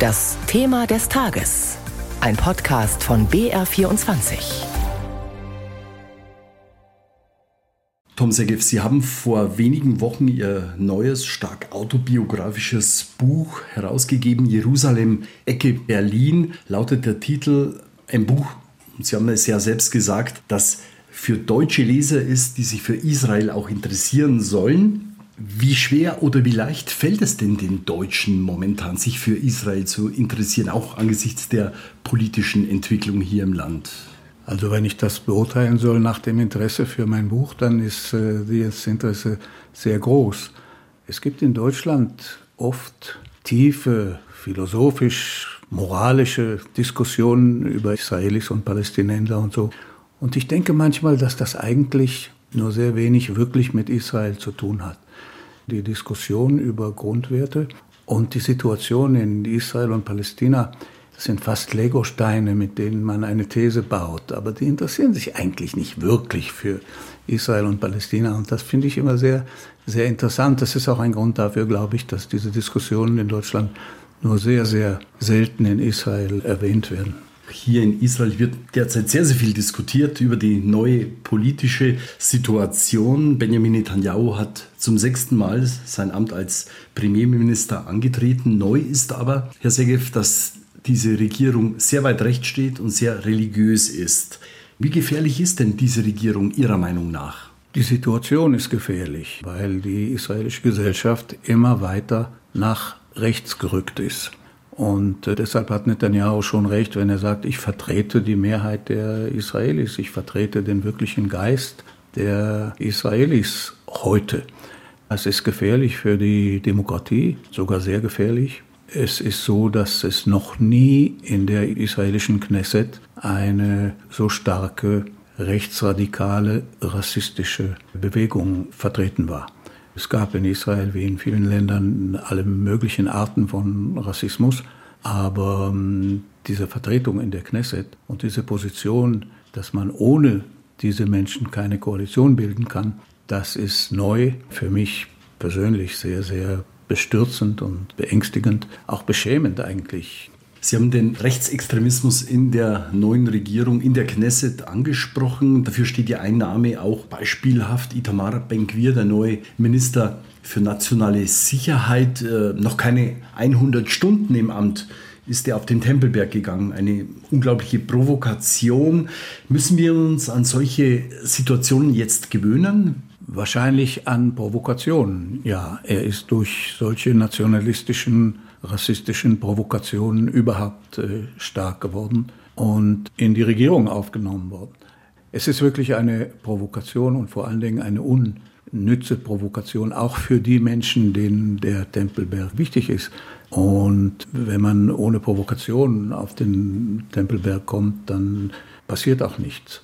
Das Thema des Tages. Ein Podcast von BR24. Tom Segev, Sie haben vor wenigen Wochen Ihr neues, stark autobiografisches Buch herausgegeben. Jerusalem, Ecke Berlin lautet der Titel. Ein Buch, Sie haben es ja selbst gesagt, das für deutsche Leser ist, die sich für Israel auch interessieren sollen. Wie schwer oder wie leicht fällt es denn den Deutschen momentan, sich für Israel zu interessieren, auch angesichts der politischen Entwicklung hier im Land? Also wenn ich das beurteilen soll nach dem Interesse für mein Buch, dann ist äh, das Interesse sehr groß. Es gibt in Deutschland oft tiefe, philosophisch, moralische Diskussionen über Israelis und Palästinenser und so. Und ich denke manchmal, dass das eigentlich nur sehr wenig wirklich mit Israel zu tun hat die Diskussion über Grundwerte und die Situation in Israel und Palästina. Sind fast Legosteine, mit denen man eine These baut. Aber die interessieren sich eigentlich nicht wirklich für Israel und Palästina. Und das finde ich immer sehr, sehr interessant. Das ist auch ein Grund dafür, glaube ich, dass diese Diskussionen in Deutschland nur sehr, sehr selten in Israel erwähnt werden. Hier in Israel wird derzeit sehr, sehr viel diskutiert über die neue politische Situation. Benjamin Netanyahu hat zum sechsten Mal sein Amt als Premierminister angetreten. Neu ist aber, Herr Segev, dass diese Regierung sehr weit rechts steht und sehr religiös ist. Wie gefährlich ist denn diese Regierung Ihrer Meinung nach? Die Situation ist gefährlich, weil die israelische Gesellschaft immer weiter nach rechts gerückt ist. Und äh, deshalb hat Netanyahu schon recht, wenn er sagt, ich vertrete die Mehrheit der Israelis, ich vertrete den wirklichen Geist der Israelis heute. Es ist gefährlich für die Demokratie, sogar sehr gefährlich. Es ist so, dass es noch nie in der israelischen Knesset eine so starke rechtsradikale rassistische Bewegung vertreten war. Es gab in Israel wie in vielen Ländern alle möglichen Arten von Rassismus, aber ähm, diese Vertretung in der Knesset und diese Position, dass man ohne diese Menschen keine Koalition bilden kann, das ist neu für mich persönlich sehr, sehr bestürzend und beängstigend, auch beschämend eigentlich. Sie haben den Rechtsextremismus in der neuen Regierung, in der Knesset angesprochen. Dafür steht ja ein Name auch beispielhaft, Itamar Ben-Gvir, der neue Minister für nationale Sicherheit. Äh, noch keine 100 Stunden im Amt ist er auf den Tempelberg gegangen. Eine unglaubliche Provokation. Müssen wir uns an solche Situationen jetzt gewöhnen? Wahrscheinlich an Provokationen, ja. Er ist durch solche nationalistischen rassistischen Provokationen überhaupt äh, stark geworden und in die Regierung aufgenommen worden. Es ist wirklich eine Provokation und vor allen Dingen eine unnütze Provokation, auch für die Menschen, denen der Tempelberg wichtig ist. Und wenn man ohne Provokation auf den Tempelberg kommt, dann passiert auch nichts.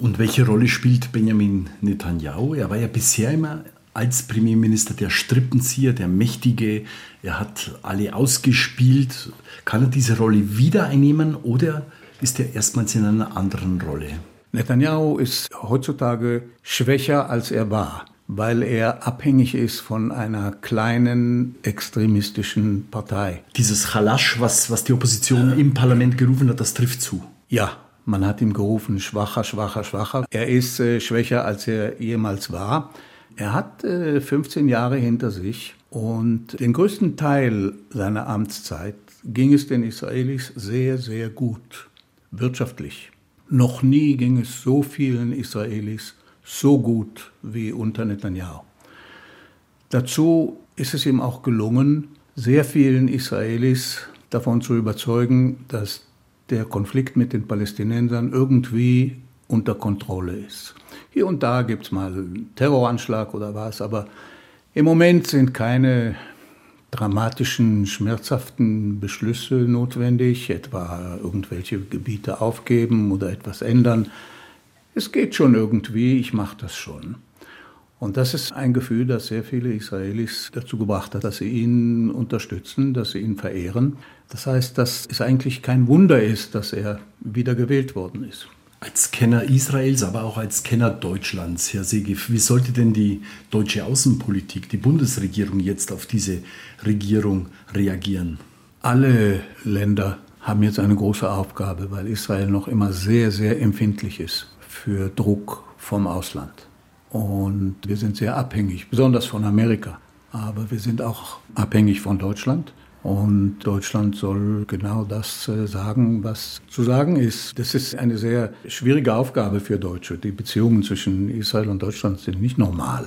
Und welche Rolle spielt Benjamin Netanyahu? Er war ja bisher immer als Premierminister der Strippenzieher, der Mächtige. Er hat alle ausgespielt. Kann er diese Rolle wieder einnehmen oder ist er erstmals in einer anderen Rolle? Netanyahu ist heutzutage schwächer, als er war, weil er abhängig ist von einer kleinen extremistischen Partei. Dieses Halasch, was, was die Opposition im Parlament gerufen hat, das trifft zu. Ja, man hat ihm gerufen, schwacher, schwacher, schwacher. Er ist äh, schwächer, als er jemals war. Er hat äh, 15 Jahre hinter sich und den größten Teil seiner Amtszeit ging es den Israelis sehr, sehr gut, wirtschaftlich. Noch nie ging es so vielen Israelis so gut wie unter Netanyahu. Dazu ist es ihm auch gelungen, sehr vielen Israelis davon zu überzeugen, dass der Konflikt mit den Palästinensern irgendwie unter Kontrolle ist. Hier und da gibt es mal einen Terroranschlag oder was, aber im Moment sind keine dramatischen, schmerzhaften Beschlüsse notwendig, etwa irgendwelche Gebiete aufgeben oder etwas ändern. Es geht schon irgendwie, ich mache das schon. Und das ist ein Gefühl, das sehr viele Israelis dazu gebracht hat, dass sie ihn unterstützen, dass sie ihn verehren. Das heißt, dass es eigentlich kein Wunder ist, dass er wieder gewählt worden ist. Als Kenner Israels, aber auch als Kenner Deutschlands, Herr Segev, wie sollte denn die deutsche Außenpolitik, die Bundesregierung jetzt auf diese Regierung reagieren? Alle Länder haben jetzt eine große Aufgabe, weil Israel noch immer sehr, sehr empfindlich ist für Druck vom Ausland. Und wir sind sehr abhängig, besonders von Amerika. Aber wir sind auch abhängig von Deutschland. Und Deutschland soll genau das äh, sagen, was zu sagen ist. Das ist eine sehr schwierige Aufgabe für Deutsche. Die Beziehungen zwischen Israel und Deutschland sind nicht normal.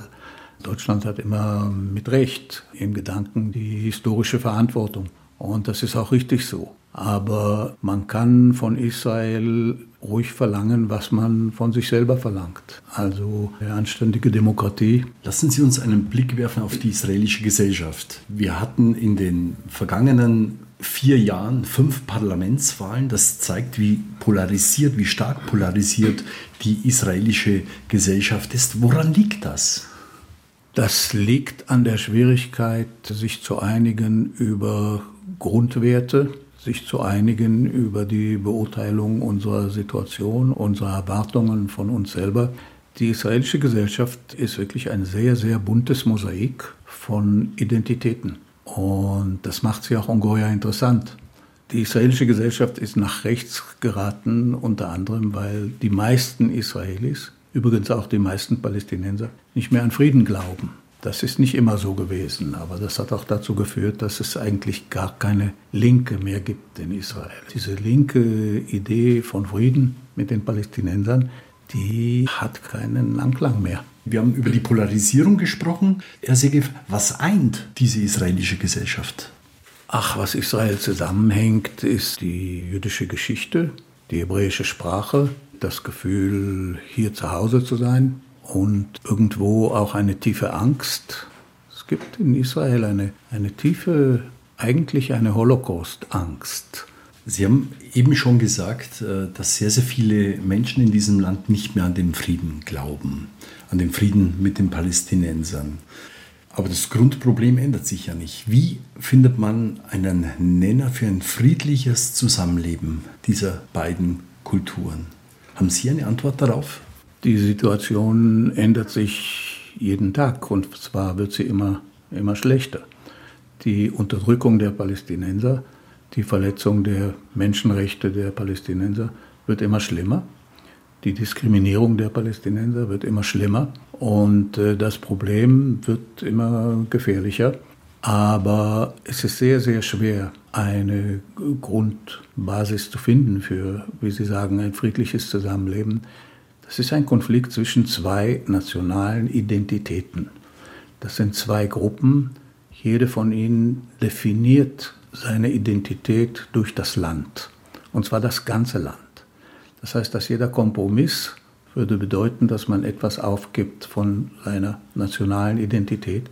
Deutschland hat immer mit Recht im Gedanken die historische Verantwortung. Und das ist auch richtig so. Aber man kann von Israel ruhig verlangen, was man von sich selber verlangt. Also eine anständige Demokratie. Lassen Sie uns einen Blick werfen auf die israelische Gesellschaft. Wir hatten in den vergangenen vier Jahren fünf Parlamentswahlen. Das zeigt, wie polarisiert, wie stark polarisiert die israelische Gesellschaft ist. Woran liegt das? Das liegt an der Schwierigkeit, sich zu einigen über Grundwerte, sich zu einigen über die Beurteilung unserer Situation, unserer Erwartungen von uns selber. Die israelische Gesellschaft ist wirklich ein sehr, sehr buntes Mosaik von Identitäten. Und das macht sie auch ungeheuer interessant. Die israelische Gesellschaft ist nach rechts geraten, unter anderem, weil die meisten Israelis, übrigens auch die meisten Palästinenser, nicht mehr an Frieden glauben. Das ist nicht immer so gewesen, aber das hat auch dazu geführt, dass es eigentlich gar keine Linke mehr gibt in Israel. Diese linke Idee von Frieden mit den Palästinensern, die hat keinen Anklang mehr. Wir haben über die Polarisierung gesprochen. Herr Segev, was eint diese israelische Gesellschaft? Ach, was Israel zusammenhängt, ist die jüdische Geschichte, die hebräische Sprache, das Gefühl, hier zu Hause zu sein, und irgendwo auch eine tiefe Angst. Es gibt in Israel eine, eine tiefe, eigentlich eine Holocaust-Angst. Sie haben eben schon gesagt, äh, dass sehr, sehr viele Menschen in diesem Land nicht mehr an den Frieden glauben, an den Frieden mit den Palästinensern. Aber das Grundproblem ändert sich ja nicht. Wie findet man einen Nenner für ein friedliches Zusammenleben dieser beiden Kulturen? Haben Sie eine Antwort darauf? Die Situation ändert sich jeden Tag und zwar wird sie immer, immer schlechter. Die Unterdrückung der Palästinenser, die Verletzung der Menschenrechte der Palästinenser wird immer schlimmer. Die Diskriminierung der Palästinenser wird immer schlimmer und äh, das Problem wird immer gefährlicher. Aber es ist sehr, sehr schwer, eine Grundbasis zu finden für, wie Sie sagen, ein friedliches Zusammenleben es ist ein Konflikt zwischen zwei nationalen Identitäten. Das sind zwei Gruppen. Jede von ihnen definiert seine Identität durch das Land. Und zwar das ganze Land. Das heißt, dass jeder Kompromiss würde bedeuten, dass man etwas aufgibt von seiner nationalen Identität.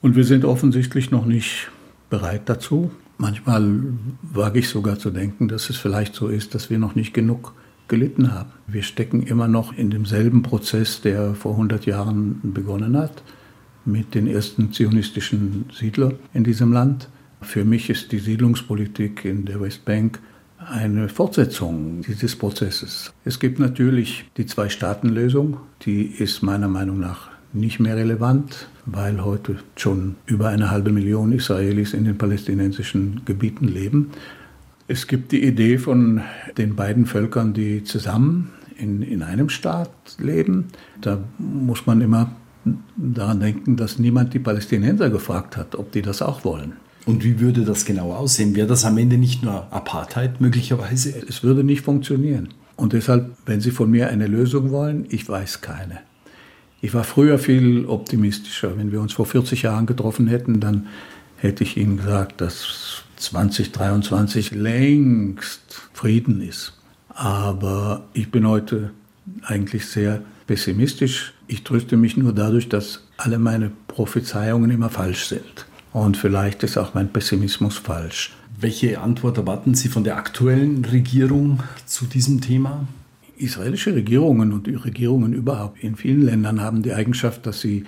Und wir sind offensichtlich noch nicht bereit dazu. Manchmal wage ich sogar zu denken, dass es vielleicht so ist, dass wir noch nicht genug gelitten haben. Wir stecken immer noch in demselben Prozess, der vor 100 Jahren begonnen hat, mit den ersten zionistischen Siedlern in diesem Land. Für mich ist die Siedlungspolitik in der Westbank eine Fortsetzung dieses Prozesses. Es gibt natürlich die Zwei-Staaten-Lösung, die ist meiner Meinung nach nicht mehr relevant, weil heute schon über eine halbe Million Israelis in den palästinensischen Gebieten leben. Es gibt die Idee von den beiden Völkern, die zusammen in, in einem Staat leben. Da muss man immer daran denken, dass niemand die Palästinenser gefragt hat, ob die das auch wollen. Und wie würde das genau aussehen? Wäre das am Ende nicht nur Apartheid möglicherweise? Es würde nicht funktionieren. Und deshalb, wenn Sie von mir eine Lösung wollen, ich weiß keine. Ich war früher viel optimistischer. Wenn wir uns vor 40 Jahren getroffen hätten, dann hätte ich Ihnen gesagt, dass 2023 längst Frieden ist. Aber ich bin heute eigentlich sehr pessimistisch. Ich tröste mich nur dadurch, dass alle meine Prophezeiungen immer falsch sind. Und vielleicht ist auch mein Pessimismus falsch. Welche Antwort erwarten Sie von der aktuellen Regierung zu diesem Thema? Israelische Regierungen und die Regierungen überhaupt in vielen Ländern haben die Eigenschaft, dass sie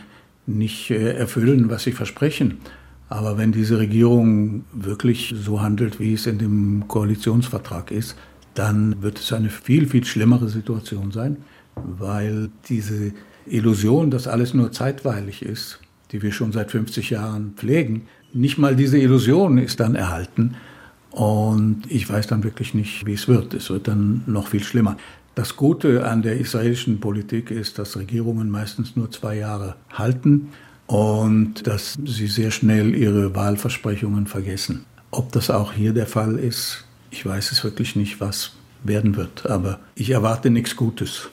nicht äh, erfüllen, was sie versprechen. Aber wenn diese Regierung wirklich so handelt, wie es in dem Koalitionsvertrag ist, dann wird es eine viel, viel schlimmere Situation sein, weil diese Illusion, dass alles nur zeitweilig ist, die wir schon seit 50 Jahren pflegen, nicht mal diese Illusion ist dann erhalten. Und ich weiß dann wirklich nicht, wie es wird. Es wird dann noch viel schlimmer. Das Gute an der israelischen Politik ist, dass Regierungen meistens nur zwei Jahre halten und dass sie sehr schnell ihre Wahlversprechungen vergessen. Ob das auch hier der Fall ist, ich weiß es wirklich nicht, was werden wird, aber ich erwarte nichts Gutes.